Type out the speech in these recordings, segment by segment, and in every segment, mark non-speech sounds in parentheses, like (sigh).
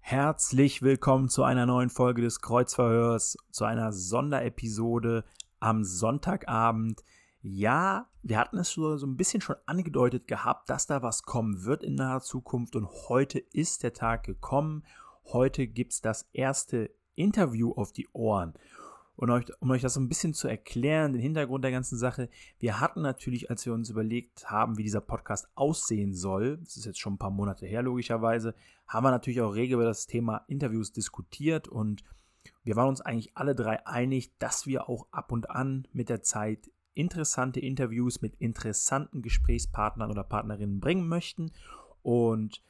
Herzlich willkommen zu einer neuen Folge des Kreuzverhörs, zu einer Sonderepisode am Sonntagabend. Ja, wir hatten es so, so ein bisschen schon angedeutet gehabt, dass da was kommen wird in naher Zukunft und heute ist der Tag gekommen. Heute gibt es das erste Interview auf die Ohren. Und euch, um euch das so ein bisschen zu erklären, den Hintergrund der ganzen Sache, wir hatten natürlich, als wir uns überlegt haben, wie dieser Podcast aussehen soll, das ist jetzt schon ein paar Monate her logischerweise, haben wir natürlich auch rege über das Thema Interviews diskutiert und wir waren uns eigentlich alle drei einig, dass wir auch ab und an mit der Zeit interessante Interviews mit interessanten Gesprächspartnern oder Partnerinnen bringen möchten. Und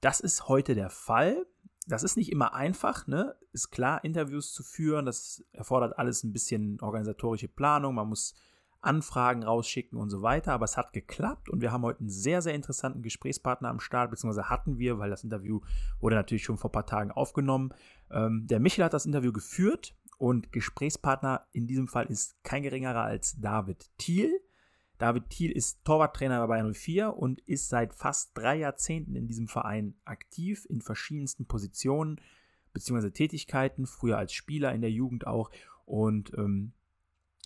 das ist heute der Fall das ist nicht immer einfach, ne? Ist klar, Interviews zu führen, das erfordert alles ein bisschen organisatorische Planung, man muss Anfragen rausschicken und so weiter, aber es hat geklappt und wir haben heute einen sehr, sehr interessanten Gesprächspartner am Start, beziehungsweise hatten wir, weil das Interview wurde natürlich schon vor ein paar Tagen aufgenommen. Ähm, der Michel hat das Interview geführt und Gesprächspartner in diesem Fall ist kein geringerer als David Thiel. David Thiel ist Torwarttrainer bei Bayern 04 und ist seit fast drei Jahrzehnten in diesem Verein aktiv in verschiedensten Positionen bzw. Tätigkeiten, früher als Spieler in der Jugend auch und ähm,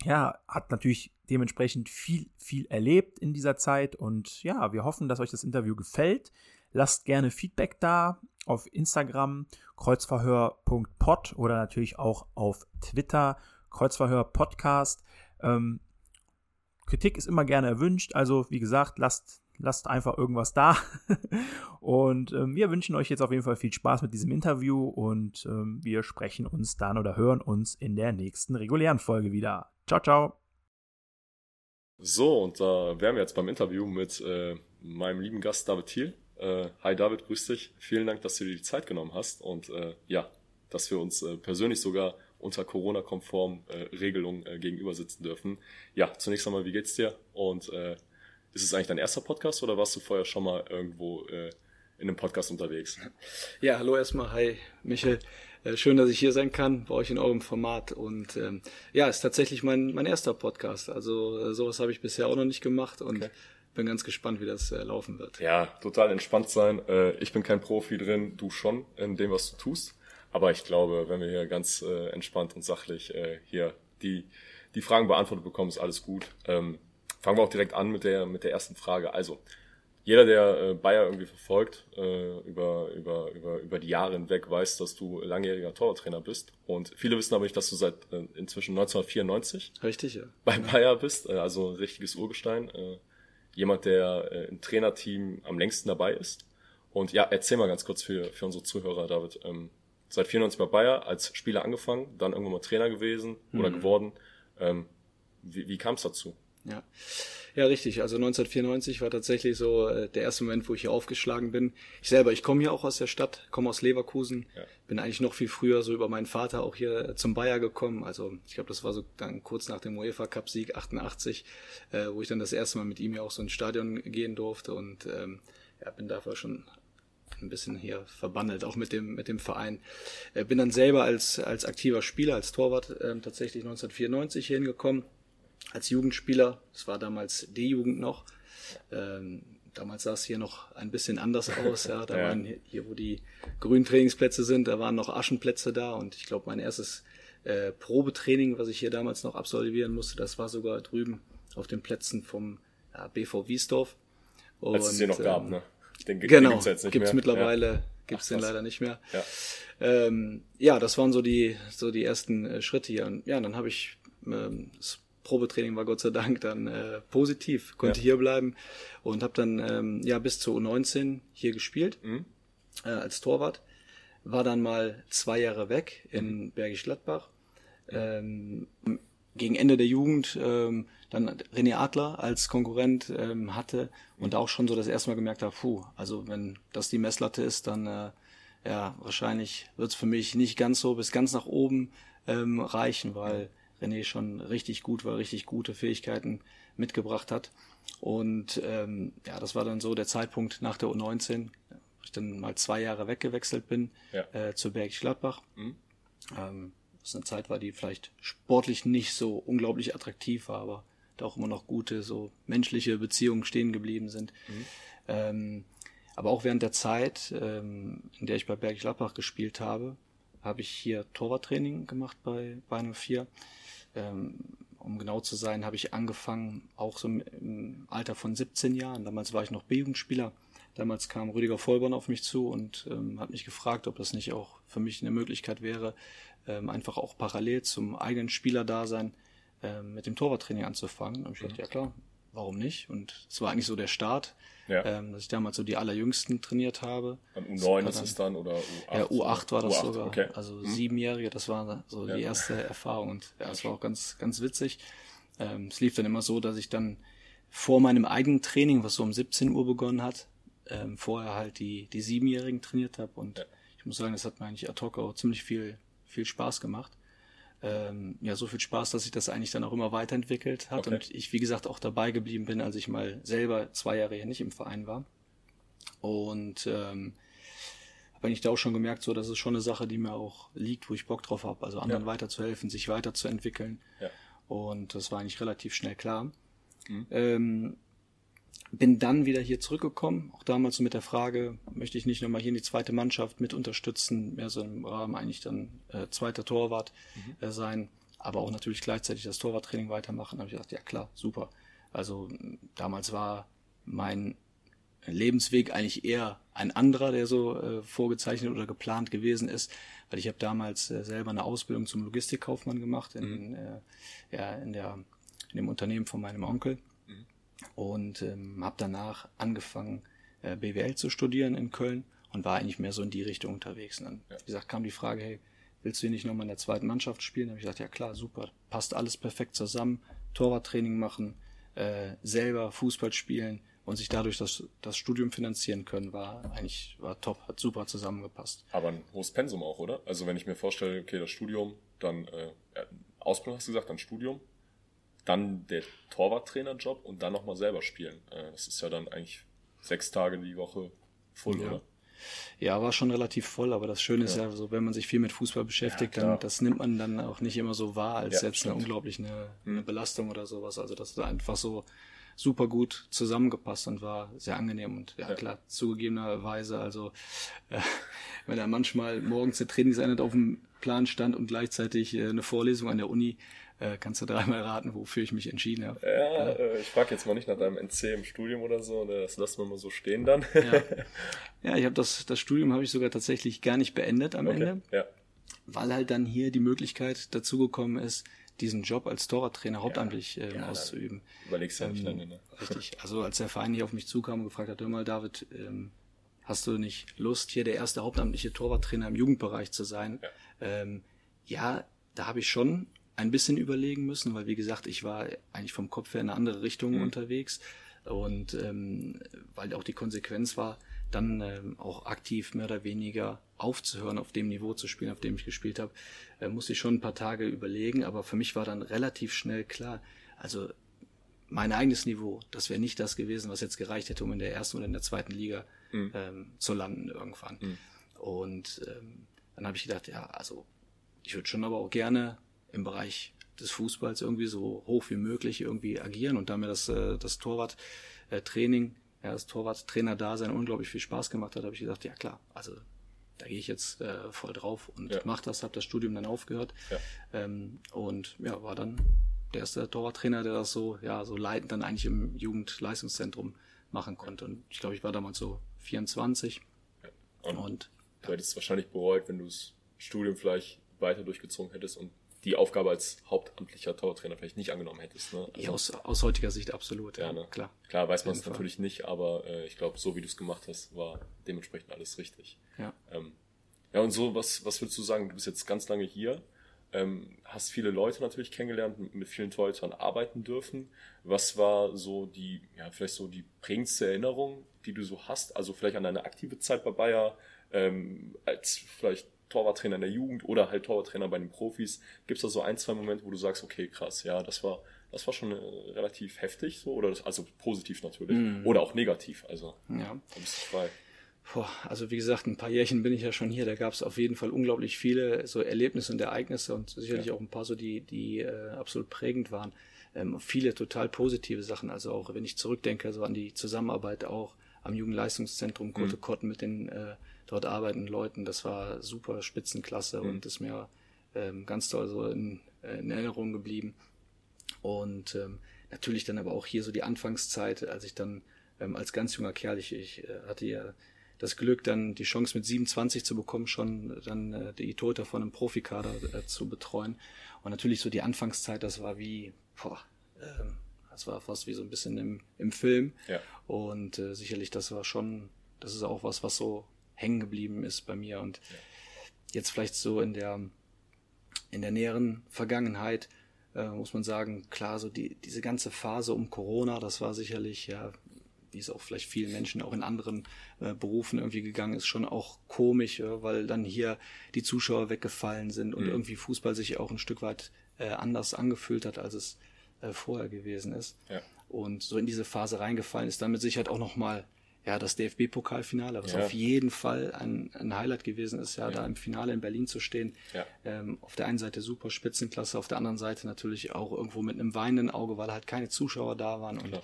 ja, hat natürlich dementsprechend viel, viel erlebt in dieser Zeit und ja, wir hoffen, dass euch das Interview gefällt. Lasst gerne Feedback da auf Instagram kreuzverhör.pod oder natürlich auch auf Twitter Kreuzverhör Podcast. Ähm, Kritik ist immer gerne erwünscht. Also, wie gesagt, lasst, lasst einfach irgendwas da. (laughs) und ähm, wir wünschen euch jetzt auf jeden Fall viel Spaß mit diesem Interview und ähm, wir sprechen uns dann oder hören uns in der nächsten regulären Folge wieder. Ciao, ciao. So, und da äh, wären wir jetzt beim Interview mit äh, meinem lieben Gast David Thiel. Äh, hi David, grüß dich. Vielen Dank, dass du dir die Zeit genommen hast und äh, ja, dass wir uns äh, persönlich sogar unter Corona-konform äh, Regelungen äh, gegenüber sitzen dürfen. Ja, zunächst einmal, wie geht's dir? Und äh, ist es eigentlich dein erster Podcast oder warst du vorher schon mal irgendwo äh, in einem Podcast unterwegs? Ja, hallo erstmal, hi Michael. Äh, schön, dass ich hier sein kann bei euch in eurem Format. Und ähm, ja, ist tatsächlich mein, mein erster Podcast. Also äh, sowas habe ich bisher auch noch nicht gemacht und okay. bin ganz gespannt, wie das äh, laufen wird. Ja, total entspannt sein. Äh, ich bin kein Profi drin, du schon in dem, was du tust. Aber ich glaube, wenn wir hier ganz äh, entspannt und sachlich äh, hier die, die Fragen beantwortet bekommen, ist alles gut. Ähm, fangen wir auch direkt an mit der, mit der ersten Frage. Also, jeder, der äh, Bayer irgendwie verfolgt, äh, über, über, über, über die Jahre hinweg, weiß, dass du langjähriger Torwarttrainer bist. Und viele wissen aber nicht, dass du seit äh, inzwischen 1994 Richtig, ja. bei Bayer bist, äh, also ein richtiges Urgestein. Äh, jemand, der äh, im Trainerteam am längsten dabei ist. Und ja, erzähl mal ganz kurz für, für unsere Zuhörer, David, ähm, seit 94 bei Bayer als Spieler angefangen, dann irgendwann mal Trainer gewesen oder mhm. geworden. Ähm, wie wie kam es dazu? Ja. ja, richtig. Also 1994 war tatsächlich so äh, der erste Moment, wo ich hier aufgeschlagen bin. Ich selber, ich komme hier auch aus der Stadt, komme aus Leverkusen, ja. bin eigentlich noch viel früher so über meinen Vater auch hier zum Bayer gekommen. Also ich glaube, das war so dann kurz nach dem UEFA Cup Sieg 88, äh, wo ich dann das erste Mal mit ihm ja auch so ins Stadion gehen durfte und ähm, ja, bin dafür schon ein bisschen hier verbandelt, auch mit dem, mit dem Verein. Äh, bin dann selber als, als aktiver Spieler, als Torwart äh, tatsächlich 1994 hier hingekommen, als Jugendspieler. Das war damals D-Jugend noch. Ähm, damals sah es hier noch ein bisschen anders aus. Ja, da ja. waren hier, hier, wo die grünen Trainingsplätze sind, da waren noch Aschenplätze da und ich glaube, mein erstes äh, Probetraining, was ich hier damals noch absolvieren musste, das war sogar drüben auf den Plätzen vom ja, BV Wiesdorf. Als es hier noch gab, ähm, ne? Den, genau, den gibt's, gibt's mittlerweile, ja. gibt's Ach, den leider nicht mehr. Ja. Ähm, ja, das waren so die so die ersten äh, Schritte hier. Und ja, dann habe ich ähm, das Probetraining war Gott sei Dank dann äh, positiv, konnte ja. hier bleiben und habe dann ähm, ja bis zu U19 hier gespielt mhm. äh, als Torwart. War dann mal zwei Jahre weg in mhm. Bergisch Gladbach. Ähm, gegen Ende der Jugend ähm, dann René Adler als Konkurrent ähm, hatte und auch schon so das erste Mal gemerkt habe, puh, also wenn das die Messlatte ist, dann äh, ja, wahrscheinlich wird es für mich nicht ganz so bis ganz nach oben ähm, reichen, weil René schon richtig gut war, richtig gute Fähigkeiten mitgebracht hat. Und ähm, ja, das war dann so der Zeitpunkt nach der U19, wo ich dann mal zwei Jahre weggewechselt bin Ja. äh, zu Bergisch Gladbach. Mhm. Ähm, was eine Zeit war, die vielleicht sportlich nicht so unglaublich attraktiv war, aber da auch immer noch gute, so menschliche Beziehungen stehen geblieben sind. Ähm, aber auch während der Zeit, ähm, in der ich bei Bergisch Gladbach gespielt habe, habe ich hier Torwarttraining gemacht bei Bayern 04. Ähm, um genau zu sein, habe ich angefangen, auch so im, im Alter von 17 Jahren. Damals war ich noch B-Jugendspieler. Damals kam Rüdiger Vollborn auf mich zu und ähm, hat mich gefragt, ob das nicht auch für mich eine Möglichkeit wäre, ähm, einfach auch parallel zum eigenen Spielerdasein ähm, mit dem Torwarttraining anzufangen. Und ich dachte, ja klar, warum nicht? Und es war eigentlich so der Start, Ja. ähm, dass ich damals so die allerjüngsten trainiert habe. An Das U9 war ist dann- es dann oder U8? ja, U8 war das U8, sogar. Okay. Also Mhm. siebenjährige, das war so Ja. die erste Erfahrung. Und ja, es war auch ganz, ganz witzig. Ähm, es lief dann immer so, dass ich dann vor meinem eigenen Training, was so um 17 Uhr begonnen hat, ähm, vorher halt die, die Siebenjährigen trainiert habe. Und ich muss sagen, das hat mir eigentlich ad hoc auch ziemlich viel, viel Spaß gemacht. Ähm, ja, so viel Spaß, dass sich das eigentlich dann auch immer weiterentwickelt hat Okay. und ich, wie gesagt, auch dabei geblieben bin, als ich mal selber zwei Jahre hier nicht im Verein war. Und ähm, habe eigentlich da auch schon gemerkt, so, das ist schon eine Sache, die mir auch liegt, wo ich Bock drauf habe, also anderen Ja. weiterzuhelfen, sich weiterzuentwickeln. Ja. Und das war eigentlich relativ schnell klar. Mhm. Ähm, bin dann wieder hier zurückgekommen, auch damals so mit der Frage, möchte ich nicht nochmal hier in die zweite Mannschaft mit unterstützen, mehr so im Rahmen eigentlich dann äh, zweiter Torwart äh, sein, aber auch natürlich gleichzeitig das Torwarttraining weitermachen. Da habe ich gedacht, ja klar, super. Also damals war mein Lebensweg eigentlich eher ein anderer, der so äh, vorgezeichnet oder geplant gewesen ist, weil ich habe damals äh, selber eine Ausbildung zum Logistikkaufmann gemacht in, äh, ja, in, der, in dem Unternehmen von meinem Onkel und ähm, habe danach angefangen, äh, BWL zu studieren in Köln und war eigentlich mehr so in die Richtung unterwegs. Und dann, wie gesagt, kam die Frage, hey, willst du hier nicht nochmal in der zweiten Mannschaft spielen? Da habe ich gesagt, ja klar, super, passt alles perfekt zusammen, Torwarttraining machen, äh, selber Fußball spielen und sich dadurch das, das Studium finanzieren können, war eigentlich war top, hat super zusammengepasst. Aber ein hohes Pensum auch, oder? Also wenn ich mir vorstelle, okay, das Studium, dann äh, ja, Ausbildung hast du gesagt, dann Studium, dann der Torwarttrainerjob und dann nochmal selber spielen. Äh, das ist ja dann eigentlich sechs Tage die Woche voll, Ja. oder? Ja, war schon relativ voll, aber das Schöne ist Ja. ja, so, wenn man sich viel mit Fußball beschäftigt, Ja, dann das nimmt man dann auch nicht immer so wahr als Ja, jetzt eine stimmt. unglaublich eine, eine Belastung oder sowas. Also das hat einfach so super gut zusammengepasst und war sehr angenehm und ja, Ja. klar, zugegebenerweise, also äh, (laughs) wenn da manchmal morgens der Trainingseinheit auf dem Plan stand und gleichzeitig äh, eine Vorlesung an der Uni, äh, kannst du dreimal raten, wofür ich mich entschieden habe. Ja, äh, ich frage jetzt mal nicht nach deinem NC im Studium oder so, ne? das lassen wir mal so stehen dann. Ja, (laughs) ja ich habe das, das Studium habe ich sogar tatsächlich gar nicht beendet am okay. Ende. Ja. weil halt dann hier die Möglichkeit dazugekommen ist, diesen Job als Torwarttrainer hauptamtlich ähm, Ja, auszuüben. Überlegst ja nicht Ähm, lange, ne? (laughs) Richtig. Also als der Verein hier auf mich zukam und gefragt hat, hör mal, David, ähm, hast du nicht Lust, hier der erste hauptamtliche Torwarttrainer im Jugendbereich zu sein? Ja. Ähm, ja, da habe ich schon ein bisschen überlegen müssen, weil wie gesagt, ich war eigentlich vom Kopf her in eine andere Richtung Mhm. unterwegs und ähm, weil auch die Konsequenz war, dann ähm, auch aktiv mehr oder weniger aufzuhören, auf dem Niveau zu spielen, auf dem ich gespielt habe, äh, musste ich schon ein paar Tage überlegen, aber für mich war dann relativ schnell klar, also mein eigenes Niveau, das wäre nicht das gewesen, was jetzt gereicht hätte, um in der ersten oder in der zweiten Liga Mhm. ähm, zu landen irgendwann. Mhm. Und ähm, dann habe ich gedacht, ja, also ich würde schon aber auch gerne im Bereich des Fußballs irgendwie so hoch wie möglich irgendwie agieren und da mir das, äh, das Torwart-Training, ja, das Torwart-Trainer-Dasein unglaublich viel Spaß gemacht hat, habe ich gedacht, ja klar, also da gehe ich jetzt äh, voll drauf und Ja. mach das, habe das Studium dann aufgehört Ja. ähm, und ja, war dann der erste Torwarttrainer, der das so, ja, so leitend dann eigentlich im Jugendleistungszentrum machen konnte. Und ich glaube, ich war damals so 24 Und, und du hättest es wahrscheinlich bereut, wenn du das Studium vielleicht weiter durchgezogen hättest und die Aufgabe als hauptamtlicher Torwarttrainer vielleicht nicht angenommen hättest. Ne? ja, aus, aus heutiger Sicht absolut, ja, ne? klar. Klar weiß man es natürlich nicht, aber äh, ich glaube, so wie du es gemacht hast, war dementsprechend alles richtig. Ja. Ähm, ja, und so, was, was würdest du sagen? Du bist jetzt ganz lange hier. ähm, hast viele Leute natürlich kennengelernt, mit vielen Torhütern arbeiten dürfen. Was war so die, ja, vielleicht so die prägendste Erinnerung, die du so hast? Also vielleicht an deine aktive Zeit bei Bayer, ähm, als vielleicht Torwarttrainer in der Jugend oder halt Torwarttrainer bei den Profis. Gibt es da so ein, zwei Momente, wo du sagst, okay, krass, ja, das war, das war schon äh, relativ heftig, so, oder das, also positiv natürlich. Mhm. Oder auch negativ, also Ja. da bist du frei. Boah, also wie gesagt, ein paar Jährchen bin ich ja schon hier. Da gab es auf jeden Fall unglaublich viele so Erlebnisse und Ereignisse und sicherlich Ja. auch ein paar so, die, die äh, absolut prägend waren. Ähm, viele total positive Sachen. Also auch wenn ich zurückdenke, so an die Zusammenarbeit auch am Jugendleistungszentrum Kote Mhm. Kotten mit den äh, dort arbeitenden Leuten, das war super Spitzenklasse Mhm. und ist mir ähm, ganz toll so in, in Erinnerung geblieben. Und ähm, natürlich dann aber auch hier so die Anfangszeit, als ich dann ähm, als ganz junger Kerl, ich, ich äh, hatte ja das Glück, dann die Chance mit 27 zu bekommen, schon dann äh, die Tote von einem Profikader äh, zu betreuen. Und natürlich so die Anfangszeit, das war wie, boah, ähm, das war fast wie so ein bisschen im, im Film. Ja. Und äh, sicherlich, das war schon, das ist auch was, was so hängen geblieben ist bei mir. Und jetzt vielleicht so in der in der näheren Vergangenheit äh, muss man sagen, klar, so die, diese ganze Phase um Corona, das war sicherlich, ja, wie es auch vielleicht vielen Menschen auch in anderen äh, Berufen irgendwie gegangen ist, schon auch komisch, ja, weil dann hier die Zuschauer weggefallen sind und Mhm. irgendwie Fußball sich auch ein Stück weit äh, anders angefühlt hat, als es äh, vorher gewesen ist. Ja. Und so in diese Phase reingefallen ist dann mit Sicherheit auch nochmal ja, das DFB-Pokalfinale, was Ja. auf jeden Fall ein, ein Highlight gewesen ist, ja, Ja. da im Finale in Berlin zu stehen. Ja. Ähm, auf der einen Seite super Spitzenklasse, auf der anderen Seite natürlich auch irgendwo mit einem weinenden Auge, weil halt keine Zuschauer da waren und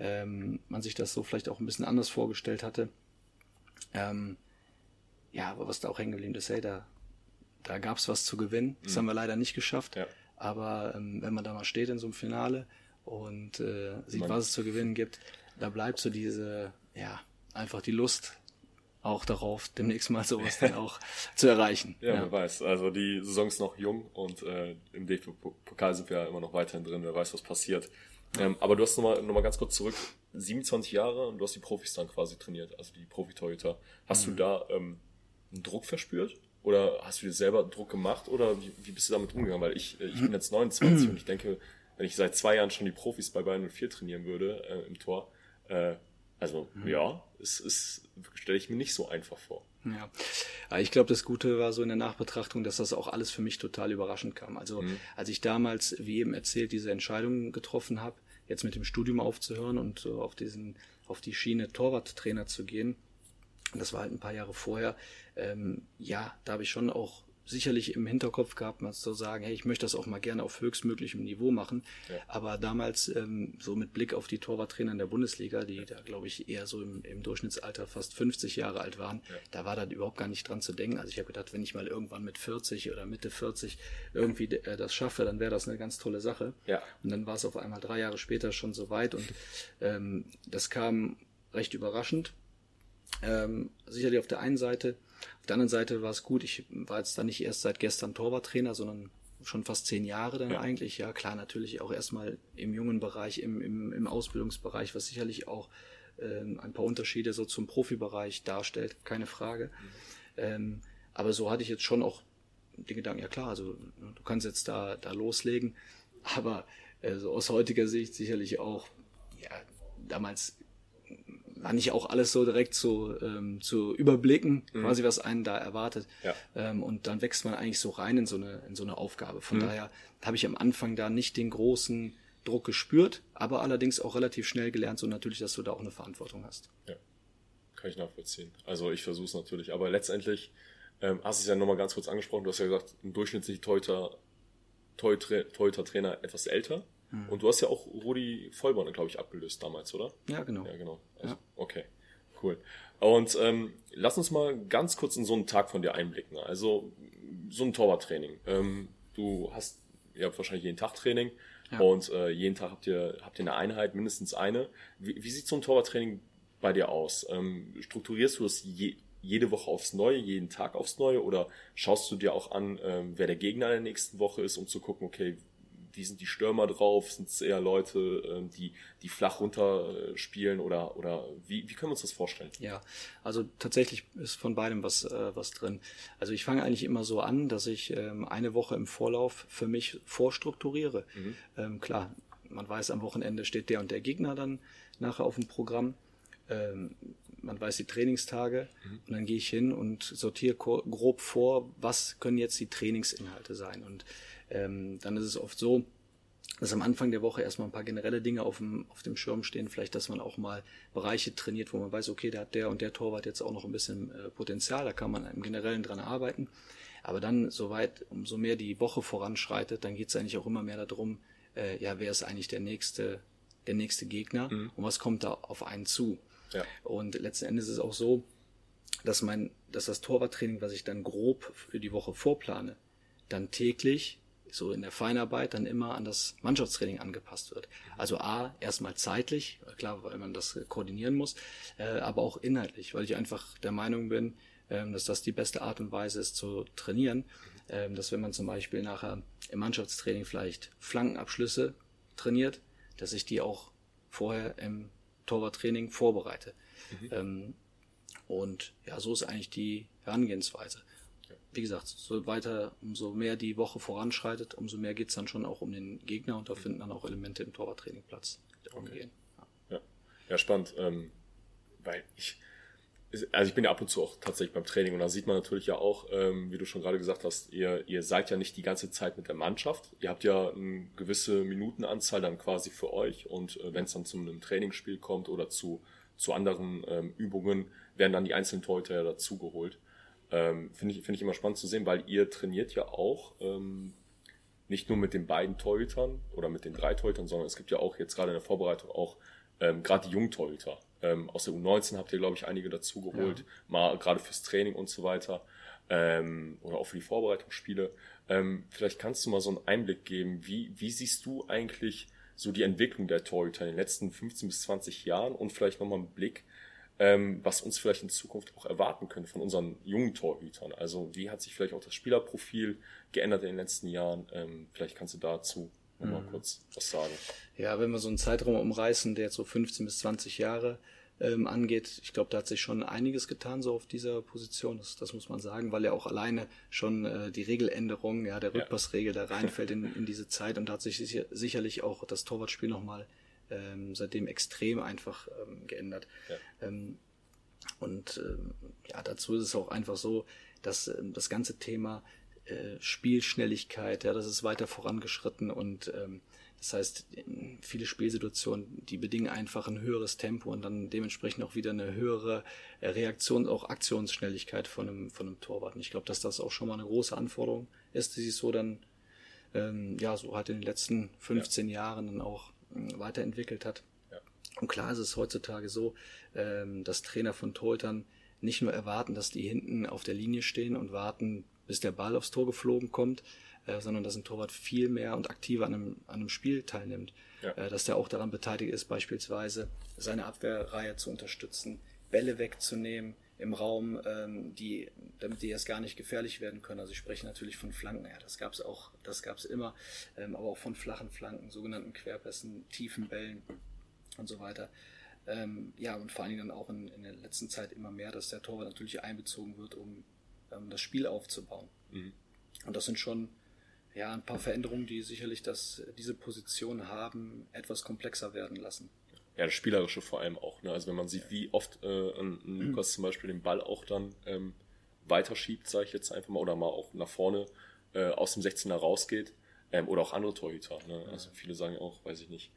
ähm, man sich das so vielleicht auch ein bisschen anders vorgestellt hatte. Ähm, ja, aber was da auch hängen geblieben ist, hey, da, da gab es was zu gewinnen. Das haben wir leider nicht geschafft. Mhm. Aber ähm, wenn man da mal steht in so einem Finale und äh, sieht, Man- was es zu gewinnen gibt, da bleibt so diese, ja, einfach die Lust auch darauf, demnächst mal sowas (laughs) dann auch zu erreichen. Ja, wer weiß. Also die Saison ist noch jung und äh, im DFB-Pokal sind wir ja immer noch weiterhin drin. Wer weiß, was passiert. Ähm, aber du hast nochmal noch mal ganz kurz zurück. 27 Jahre und du hast die Profis dann quasi trainiert, also die Profitorhüter. Hast Mhm. du da ähm, einen Druck verspürt? Oder hast du dir selber Druck gemacht? Oder wie, wie bist du damit umgegangen? Weil ich, äh, ich bin jetzt 29 (clears throat) und ich denke, wenn ich seit zwei Jahren schon die Profis bei Bayern 04 trainieren würde äh, im Tor, äh, also Mhm. ja, es ist, stelle ich mir nicht so einfach vor. Ja, ich glaube, das Gute war so in der Nachbetrachtung, dass das auch alles für mich total überraschend kam. Also als ich damals, wie eben erzählt, diese Entscheidung getroffen habe, jetzt mit dem Studium aufzuhören und so auf diesen, auf die Schiene Torwarttrainer zu gehen, das war halt ein paar Jahre vorher, ähm, ja, da habe ich schon auch sicherlich im Hinterkopf gehabt, mal zu sagen, hey, ich möchte das auch mal gerne auf höchstmöglichem Niveau machen. Ja. Aber damals, ähm, so mit Blick auf die Torwarttrainer in der Bundesliga, die da, glaube ich, eher so im, im Durchschnittsalter fast 50 Jahre alt waren, Ja. da war da überhaupt gar nicht dran zu denken. Also ich habe gedacht, wenn ich mal irgendwann mit 40 oder Mitte 40 irgendwie äh, das schaffe, dann wäre das eine ganz tolle Sache. Ja. Und dann war es auf einmal drei Jahre später schon so weit und ähm, das kam recht überraschend. Ähm, sicherlich auf der einen Seite. Auf der anderen Seite war es gut. Ich war jetzt dann nicht erst seit gestern Torwarttrainer, sondern schon fast zehn Jahre dann Ja. eigentlich. Ja, klar, natürlich auch erstmal im jungen Bereich, im, im, im Ausbildungsbereich, was sicherlich auch ähm, ein paar Unterschiede so zum Profibereich darstellt, keine Frage. Ähm, aber so hatte ich jetzt schon auch den Gedanken, ja klar, also ne, du kannst jetzt da, da loslegen, aber äh, so aus heutiger Sicht sicherlich auch, ja, damals war nicht auch alles so direkt zu, ähm, zu überblicken, quasi was einen da erwartet. Ja. Ähm, und dann wächst man eigentlich so rein in so eine, in so eine Aufgabe. Mhm. Von daher habe ich am Anfang da nicht den großen Druck gespürt, aber allerdings auch relativ schnell gelernt, so natürlich, dass du da auch eine Verantwortung hast. Ja, kann ich nachvollziehen. Also ich versuche es natürlich, aber letztendlich ähm, hast du es ja nochmal ganz kurz angesprochen, du hast ja gesagt, ein durchschnittlicher Torhüter, Torhüter, Torhüter-Trainer etwas älter. Und du hast ja auch Rudi Vollborn, glaube ich, abgelöst damals, oder? Ja, genau. Ja, genau. Also, Ja. Okay, cool. Und ähm, lass uns mal ganz kurz in so einen Tag von dir einblicken. Also so ein Torwarttraining. Ähm, du hast, ihr habt wahrscheinlich jeden Tag Training Ja. und äh, jeden Tag habt ihr, habt ihr eine Einheit, mindestens eine. Wie, wie sieht so ein Torwarttraining bei dir aus? Ähm, strukturierst du das je, jede Woche aufs Neue, jeden Tag aufs Neue oder schaust du dir auch an, ähm, wer der Gegner in der nächsten Woche ist, um zu gucken, okay, wie sind die Stürmer drauf? Sind es eher Leute, ähm, die, die flach runter äh, spielen oder, oder wie, wie können wir uns das vorstellen? Ja, also tatsächlich ist von beidem was, äh, was drin. Also ich fange eigentlich immer so an, dass ich ähm, eine Woche im Vorlauf für mich vorstrukturiere. Mhm. Ähm, klar, man weiß, am Wochenende steht der und der Gegner dann nachher auf dem Programm. Ähm, man weiß die Trainingstage mhm. und dann gehe ich hin und sortiere grob vor, was können jetzt die Trainingsinhalte sein. Und ähm, dann ist es oft so, dass am Anfang der Woche erstmal ein paar generelle Dinge auf dem, auf dem Schirm stehen. Vielleicht, dass man auch mal Bereiche trainiert, wo man weiß, okay, da hat der und der Torwart jetzt auch noch ein bisschen äh, Potenzial, da kann man im Generellen dran arbeiten. Aber dann, soweit, umso mehr die Woche voranschreitet, dann geht es eigentlich auch immer mehr darum, äh, ja, wer ist eigentlich der nächste, der nächste Gegner mhm. und was kommt da auf einen zu. Ja. Und letzten Endes ist es auch so, dass mein, dass das Torwarttraining, was ich dann grob für die Woche vorplane, dann täglich so in der Feinarbeit dann immer an das Mannschaftstraining angepasst wird. Also A, erstmal zeitlich, klar, weil man das koordinieren muss, äh, aber auch inhaltlich, weil ich einfach der Meinung bin, ähm, dass das die beste Art und Weise ist zu trainieren. Ähm, dass wenn man zum Beispiel nachher im Mannschaftstraining vielleicht Flankenabschlüsse trainiert, dass ich die auch vorher im Torwarttraining vorbereite. Mhm. Ähm, und ja, so ist eigentlich die Herangehensweise. Wie gesagt, so weiter, umso mehr die Woche voranschreitet, umso mehr geht's dann schon auch um den Gegner und da mhm. finden dann auch Elemente im Torwarttraining Platz, die darum okay. gehen. Ja. ja. Ja, spannend. Ähm, weil ich, also ich bin ja ab und zu auch tatsächlich beim Training und da sieht man natürlich ja auch, ähm, wie du schon gerade gesagt hast, ihr, ihr seid ja nicht die ganze Zeit mit der Mannschaft. Ihr habt ja eine gewisse Minutenanzahl dann quasi für euch und äh, wenn es dann zu einem Trainingsspiel kommt oder zu, zu anderen ähm, Übungen, werden dann die einzelnen Torhüter ja dazugeholt. Ähm, Finde ich, finde ich immer spannend zu sehen, weil ihr trainiert ja auch ähm, nicht nur mit den beiden Torhütern oder mit den drei Torhütern, sondern es gibt ja auch jetzt gerade in der Vorbereitung auch ähm, gerade die Jungtorhüter. Ähm, aus der U19 habt ihr, glaube ich, einige dazu geholt, ja. mal gerade fürs Training und so weiter. Ähm, oder auch für die Vorbereitungsspiele. Ähm, vielleicht kannst du mal so einen Einblick geben, wie, wie siehst du eigentlich so die Entwicklung der Torhüter in den letzten 15 bis 20 Jahren und vielleicht nochmal einen Blick, ähm, was uns vielleicht in Zukunft auch erwarten könnte von unseren jungen Torhütern. Also wie hat sich vielleicht auch das Spielerprofil geändert in den letzten Jahren? Ähm, vielleicht kannst du dazu nochmal mhm. kurz was sagen. Ja, wenn wir so einen Zeitraum umreißen, der jetzt so 15 bis 20 Jahre ähm, angeht, ich glaube, da hat sich schon einiges getan so auf dieser Position. Das, das muss man sagen, weil ja auch alleine schon äh, die Regeländerung, ja, der Rückpassregel da reinfällt in, in diese Zeit und da hat sich sicher, sicherlich auch das Torwartspiel nochmal ähm, seitdem extrem einfach ähm, geändert. Ja. Ähm, und ähm, ja, dazu ist es auch einfach so, dass ähm, das ganze Thema äh, Spielschnelligkeit, ja, das ist weiter vorangeschritten und ähm, das heißt, viele Spielsituationen, die bedingen einfach ein höheres Tempo und dann dementsprechend auch wieder eine höhere äh, Reaktion, auch Aktionsschnelligkeit von einem, von einem Torwart. Und ich glaube, dass das auch schon mal eine große Anforderung ist, die sich so dann, ähm, ja, so halt in den letzten 15 ja. Jahren dann auch weiterentwickelt hat. Ja. Und klar ist es heutzutage so, ähm, dass Trainer von Torhütern nicht nur erwarten, dass die hinten auf der Linie stehen und warten, bis der Ball aufs Tor geflogen kommt, äh, sondern dass ein Torwart viel mehr und aktiver an einem, an einem Spiel teilnimmt. Ja. Äh, dass der auch daran beteiligt ist, beispielsweise seine Abwehrreihe zu unterstützen, Bälle wegzunehmen im Raum, ähm, die, damit die erst gar nicht gefährlich werden können. Also ich spreche natürlich von Flanken, ja, das gab es auch, das gab es immer, ähm, aber auch von flachen Flanken, sogenannten Querpässen, tiefen Bällen und so weiter. Ähm, ja, und vor allen Dingen dann auch in, in der letzten Zeit immer mehr, dass der Torwart natürlich einbezogen wird, um ähm, das Spiel aufzubauen. Mhm. Und das sind schon ja, ein paar Veränderungen, die sicherlich das, diese Position haben, etwas komplexer werden lassen. Ja, das Spielerische vor allem auch. Ne? Also wenn man sieht, wie oft äh, ein, ein Lukas zum Beispiel den Ball auch dann ähm, weiterschiebt, sage ich jetzt einfach mal, oder mal auch nach vorne äh, aus dem 16er rausgeht, ähm, oder auch andere Torhüter. Ne? Also viele sagen auch, weiß ich nicht,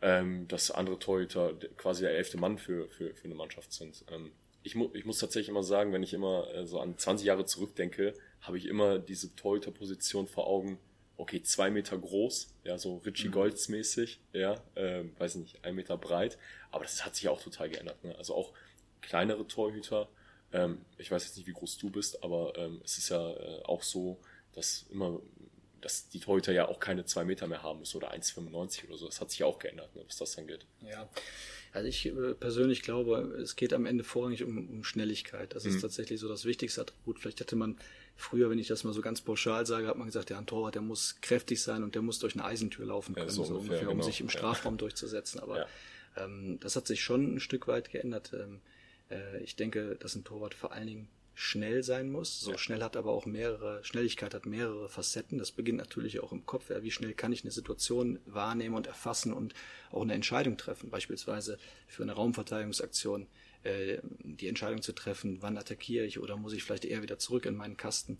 ähm, dass andere Torhüter quasi der elfte Mann für, für, für eine Mannschaft sind. Ähm, ich, mu ich muss tatsächlich immer sagen, wenn ich immer äh, so an 20 Jahre zurückdenke, habe ich immer diese Torhüter-Position vor Augen. Okay, zwei Meter groß, ja, so Richie mhm. Golds mäßig, ja, äh, weiß nicht, ein Meter breit. Aber das hat sich auch total geändert. Ne? Also auch kleinere Torhüter. Ähm, ich weiß jetzt nicht, wie groß du bist, aber ähm, es ist ja äh, auch so, dass immer dass die Torhüter ja auch keine zwei Meter mehr haben müssen oder 1,95 oder so. Das hat sich auch geändert, ne, was das dann geht. Ja, also ich äh, persönlich glaube, es geht am Ende vorrangig um, um Schnelligkeit. Das ist tatsächlich so das wichtigste Attribut. Vielleicht hätte man früher, wenn ich das mal so ganz pauschal sage, hat man gesagt, ja, ein Torwart, der muss kräftig sein und der muss durch eine Eisentür laufen Ja, können, so so ungefähr, ungefähr, um genau. sich im Ja. Strafraum durchzusetzen. Aber Ja. ähm, das hat sich schon ein Stück weit geändert. Ähm, äh, ich denke, dass ein Torwart vor allen Dingen schnell sein muss. So schnell hat aber auch mehrere, Schnelligkeit hat mehrere Facetten. Das beginnt natürlich auch im Kopf. Ja, wie schnell kann ich eine Situation wahrnehmen und erfassen und auch eine Entscheidung treffen? Beispielsweise für eine Raumverteidigungsaktion äh, die Entscheidung zu treffen, wann attackiere ich oder muss ich vielleicht eher wieder zurück in meinen Kasten.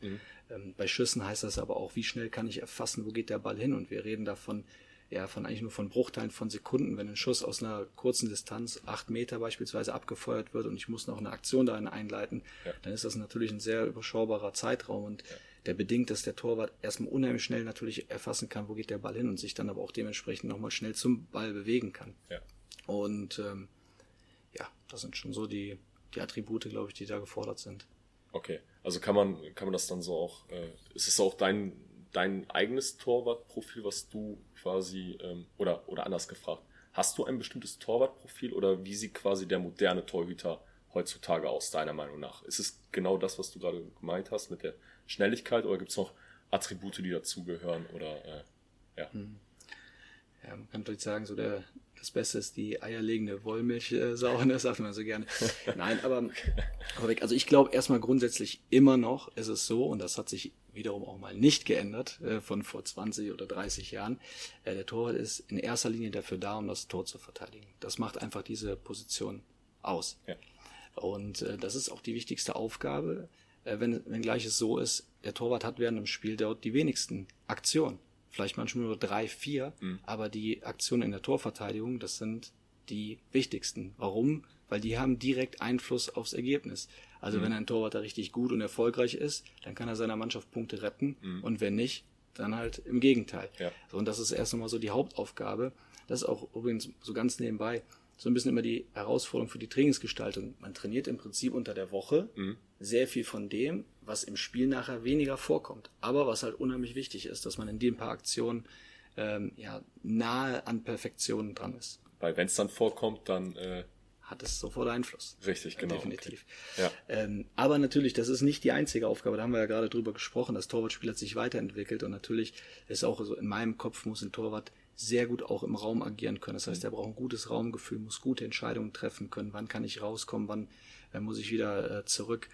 Ähm, bei Schüssen heißt das aber auch, wie schnell kann ich erfassen, wo geht der Ball hin? Und wir reden davon, ja, von eigentlich nur von Bruchteilen von Sekunden, wenn ein Schuss aus einer kurzen Distanz, acht Meter beispielsweise, abgefeuert wird und ich muss noch eine Aktion darin einleiten, Ja. dann ist das natürlich ein sehr überschaubarer Zeitraum und der bedingt, dass der Torwart erstmal unheimlich schnell natürlich erfassen kann, wo geht der Ball hin und sich dann aber auch dementsprechend nochmal schnell zum Ball bewegen kann. Ja. Und ähm, ja, das sind schon so die, die Attribute, glaube ich, die da gefordert sind. Okay, also kann man, kann man das dann so auch, äh, ist es auch dein, dein eigenes Torwartprofil, was du quasi, ähm, oder, oder anders gefragt, hast du ein bestimmtes Torwartprofil oder wie sieht quasi der moderne Torhüter heutzutage aus, deiner Meinung nach? Ist es genau das, was du gerade gemeint hast mit der Schnelligkeit oder gibt es noch Attribute, die dazugehören oder, äh, ja. Ja, man kann natürlich sagen, so der, das Beste ist die eierlegende Wollmilchsau, das sagt man so gerne. (laughs) Nein, aber, aber weg. Also ich glaube erstmal grundsätzlich immer noch ist es so, und das hat sich wiederum auch mal nicht geändert äh, von vor 20 oder 30 Jahren. Äh, der Torwart ist in erster Linie dafür da, um das Tor zu verteidigen. Das macht einfach diese Position aus. Ja. Und äh, das ist auch die wichtigste Aufgabe, äh, wenn, wenngleich es so ist, der Torwart hat während dem Spiel dort die wenigsten Aktionen. Vielleicht manchmal nur drei, vier, aber die Aktionen in der Torverteidigung, das sind die wichtigsten. Warum? Weil die haben direkt Einfluss aufs Ergebnis. Also wenn ein Torwart da richtig gut und erfolgreich ist, dann kann er seiner Mannschaft Punkte retten und wenn nicht, dann halt im Gegenteil. Ja. So, und das ist erst einmal so die Hauptaufgabe. Das ist auch übrigens so ganz nebenbei so ein bisschen immer die Herausforderung für die Trainingsgestaltung. Man trainiert im Prinzip unter der Woche sehr viel von dem, was im Spiel nachher weniger vorkommt. Aber was halt unheimlich wichtig ist, dass man in den paar Aktionen ähm, ja, nahe an Perfektion dran ist. Weil wenn es dann vorkommt, dann, äh, Hat es sofort Einfluss. Richtig, genau, Definitiv. okay. Ja. Ähm, aber natürlich, das ist nicht die einzige Aufgabe. Da haben wir ja gerade drüber gesprochen. Das Torwartspiel hat sich weiterentwickelt und natürlich ist auch so in meinem Kopf muss ein Torwart sehr gut auch im Raum agieren können. Das heißt, er braucht ein gutes Raumgefühl, muss gute Entscheidungen treffen können. Wann kann ich rauskommen? Wann äh, muss ich wieder äh, zurück?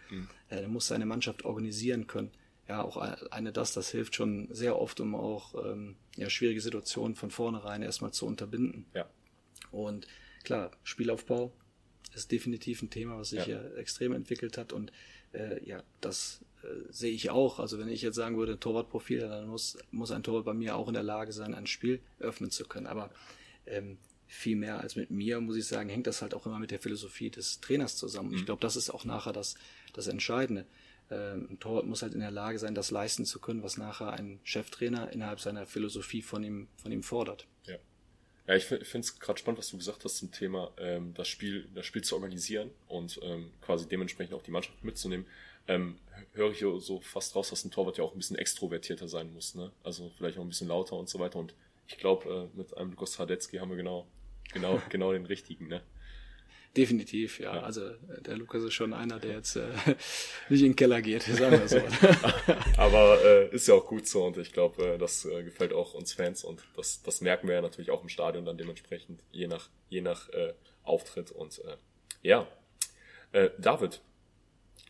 Äh, er muss seine Mannschaft organisieren können. Ja, auch eine das, das hilft schon sehr oft, um auch ähm, ja, schwierige Situationen von vornherein erstmal zu unterbinden. ja. Und klar, Spielaufbau ist definitiv ein Thema, was sich Ja. ja. extrem entwickelt hat. Und äh, ja, das äh, sehe ich auch. Also wenn ich jetzt sagen würde, Torwartprofil, dann muss, muss ein Torwart bei mir auch in der Lage sein, ein Spiel öffnen zu können. Aber ähm, viel mehr als mit mir, muss ich sagen, hängt das halt auch immer mit der Philosophie des Trainers zusammen. Ich glaube, das ist auch nachher das, das Entscheidende. Ähm, ein Torwart muss halt in der Lage sein, das leisten zu können, was nachher ein Cheftrainer innerhalb seiner Philosophie von ihm, von ihm fordert. Ja. Ja, ich finde es gerade spannend, was du gesagt hast zum Thema, ähm, das Spiel, das Spiel zu organisieren und ähm, quasi dementsprechend auch die Mannschaft mitzunehmen. Ähm, höre ich so fast raus, dass ein Torwart ja auch ein bisschen extrovertierter sein muss, ne? Also vielleicht auch ein bisschen lauter und so weiter. Und ich glaube, äh, mit einem Lukas Radetzky haben wir genau, genau, genau den richtigen, ne? Definitiv, ja. Also äh, der Lukas ist schon einer, der jetzt äh, (laughs) nicht in den Keller geht, sagen wir so. (laughs) Aber äh, ist ja auch gut so und ich glaube, äh, das äh, gefällt auch uns Fans und das, das merken wir ja natürlich auch im Stadion dann dementsprechend, je nach, je nach äh, Auftritt. Und äh, ja, äh, David,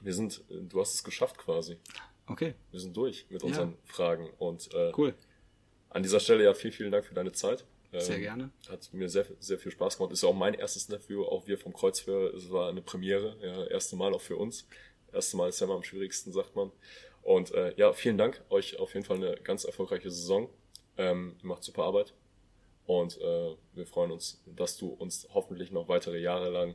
wir sind, äh, du hast es geschafft quasi. Okay, Wir sind durch mit Ja. unseren Fragen und äh, cool. an dieser Stelle ja vielen, vielen Dank für deine Zeit. Ähm, Sehr gerne. Hat mir sehr, sehr viel Spaß gemacht. Ist ja auch mein erstes Interview, auch wir vom Kreuzfeuer. Es war eine Premiere, ja, erste Mal auch für uns. Erste Mal ist ja immer am schwierigsten, sagt man. Und äh, ja, vielen Dank. Euch auf jeden Fall eine ganz erfolgreiche Saison. Ähm, ihr macht super Arbeit. Und äh, wir freuen uns, dass du uns hoffentlich noch weitere Jahre lang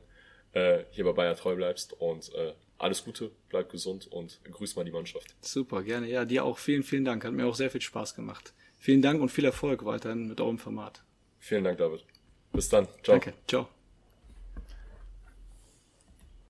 äh, hier bei Bayer treu bleibst. Und äh, alles Gute, bleib gesund und grüß mal die Mannschaft. Super, gerne. Ja, dir auch vielen, vielen Dank. Hat mir auch sehr viel Spaß gemacht. Vielen Dank und viel Erfolg weiterhin mit eurem Format. Vielen Dank, David. Bis dann. Ciao. Danke. Ciao.